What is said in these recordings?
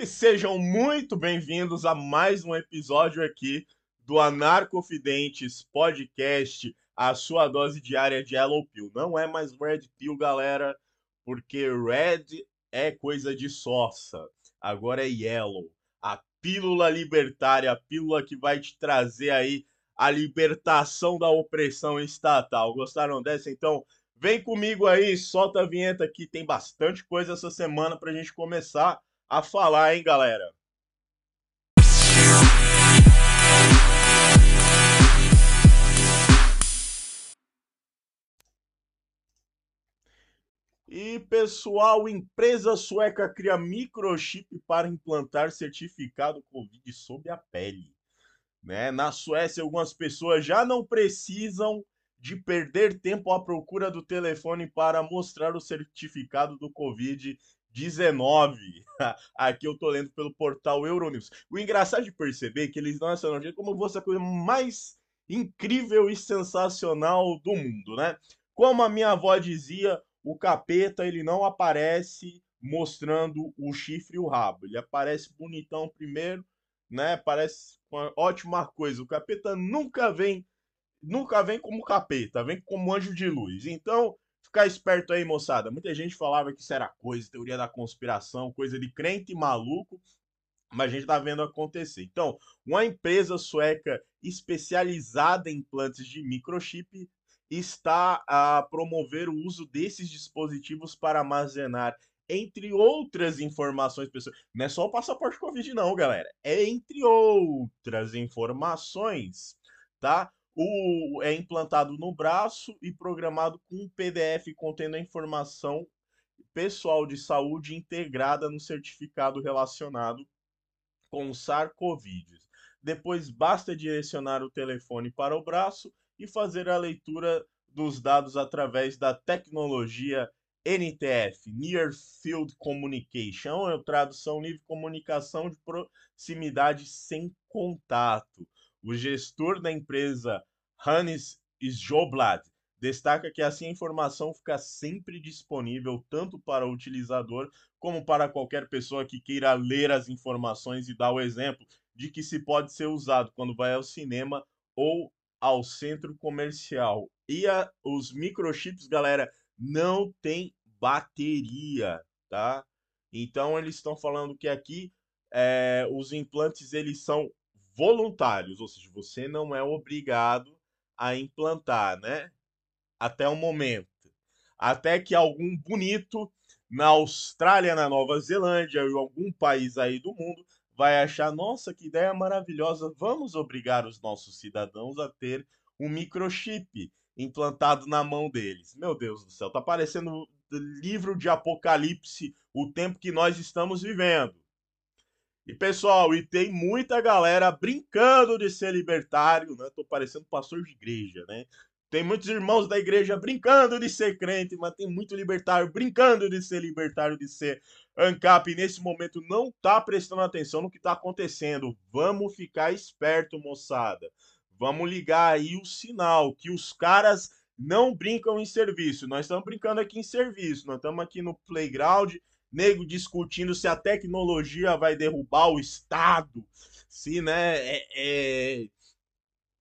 E sejam muito bem-vindos a mais um episódio aqui do Anarcofidentes Podcast, a sua dose diária de Yellow Pill. Não é mais Red Pill, galera, porque Red é coisa de sossa. Agora é Yellow, a pílula libertária, a pílula que vai te trazer aí a libertação da opressão estatal. Gostaram dessa? Então, vem comigo aí, solta a vinheta aqui, tem bastante coisa essa semana pra gente começar a falar, hein, galera? E pessoal, empresa sueca cria microchip para implantar certificado Covid sob a pele. Né? Na Suécia, algumas pessoas já não precisam de perder tempo à procura do telefone para mostrar o certificado do Covid 19. Aqui eu tô lendo pelo portal Euronews. O engraçado de perceber é que eles dão essa notícia como fosse a coisa mais incrível e sensacional do mundo, né? Como a minha avó dizia, o capeta ele não aparece mostrando o chifre e o rabo. Ele aparece bonitão primeiro, né? Parece uma ótima coisa. O capeta nunca vem, nunca vem como capeta, vem como anjo de luz. Então, ficar esperto aí, moçada. Muita gente falava que isso era coisa, teoria da conspiração, coisa de crente maluco, mas a gente tá vendo acontecer. Então, uma empresa sueca especializada em implantes de microchip está a promover o uso desses dispositivos para armazenar entre outras informações pessoais. Não é só o passaporte Covid, não, galera. É entre outras informações, tá? O, é implantado no braço e programado com um PDF contendo a informação pessoal de saúde integrada no certificado relacionado com SARS-CoV. Depois basta direcionar o telefone para o braço e fazer a leitura dos dados através da tecnologia NTF, Near Field Communication, é tradução livre comunicação de proximidade sem contato. O gestor da empresa Hannes Joblad destaca que assim a informação fica sempre disponível tanto para o utilizador como para qualquer pessoa que queira ler as informações e dar o exemplo de que se pode ser usado quando vai ao cinema ou ao centro comercial. E a, os microchips, galera, não tem bateria, tá? Então eles estão falando que aqui é, os implantes eles são voluntários, ou seja, você não é obrigado a implantar, né? Até o momento. Até que algum bonito na Austrália, na Nova Zelândia ou algum país aí do mundo vai achar, nossa, que ideia maravilhosa, vamos obrigar os nossos cidadãos a ter um microchip implantado na mão deles. Meu Deus do céu, tá parecendo livro de Apocalipse, o tempo que nós estamos vivendo. E pessoal, e tem muita galera brincando de ser libertário, né? Tô parecendo pastor de igreja, né? Tem muitos irmãos da igreja brincando de ser crente, mas tem muito libertário brincando de ser libertário, de ser ANCAP. E nesse momento não tá prestando atenção no que tá acontecendo. Vamos ficar esperto, moçada. Vamos ligar aí o sinal que os caras não brincam em serviço. Nós estamos brincando aqui em serviço. Nós estamos aqui no playground nego discutindo se a tecnologia vai derrubar o Estado, se, né, é, é,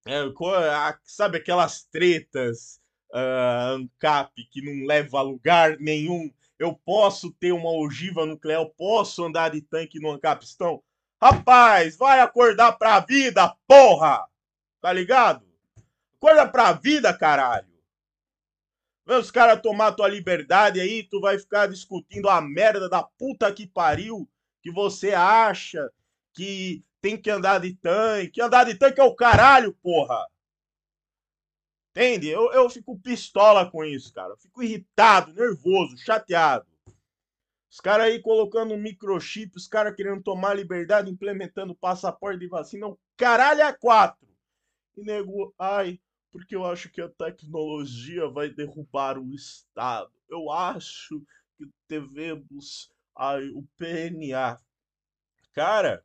é sabe aquelas tretas uh, ANCAP que não leva a lugar nenhum. Eu posso ter uma ogiva nuclear, eu posso andar de tanque no ANCAPistão. Rapaz, vai acordar pra vida, porra! Tá ligado? Acorda pra vida, caralho! Os caras tomar tua liberdade aí, tu vai ficar discutindo a merda da puta que pariu que você acha que tem que andar de tanque. Andar de tanque é o caralho, porra! Entende? Eu, eu fico pistola com isso, cara. Eu fico irritado, nervoso, chateado. Os caras aí colocando microchip, os caras querendo tomar liberdade, implementando passaporte de vacina. O caralho é quatro. E nego, ai, porque eu acho que a tecnologia vai derrubar o Estado. Eu acho que devemos ai, o PNA. Cara,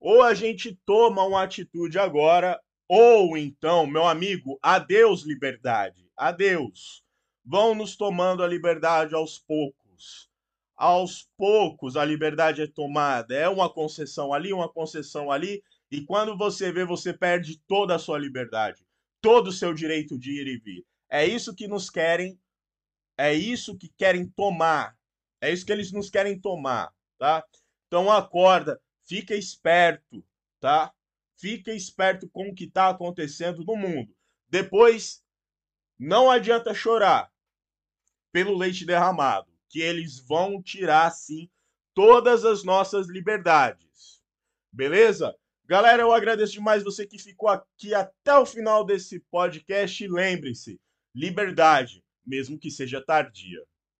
ou a gente toma uma atitude agora, ou então, meu amigo, adeus liberdade, adeus. Vão nos tomando a liberdade aos poucos. aos poucos a liberdade é tomada. É uma concessão ali, uma concessão ali, e quando você vê, você perde toda a sua liberdade, todo o seu direito de ir e vir. É isso que nos querem, é isso que querem tomar. É isso que eles nos querem tomar, tá? Então acorda, fica esperto, tá? Fica esperto com o que está acontecendo no mundo. Depois, não adianta chorar pelo leite derramado que eles vão tirar, sim, todas as nossas liberdades. Beleza? Galera, eu agradeço demais você que ficou aqui até o final desse podcast. Lembre-se, liberdade, mesmo que seja tardia.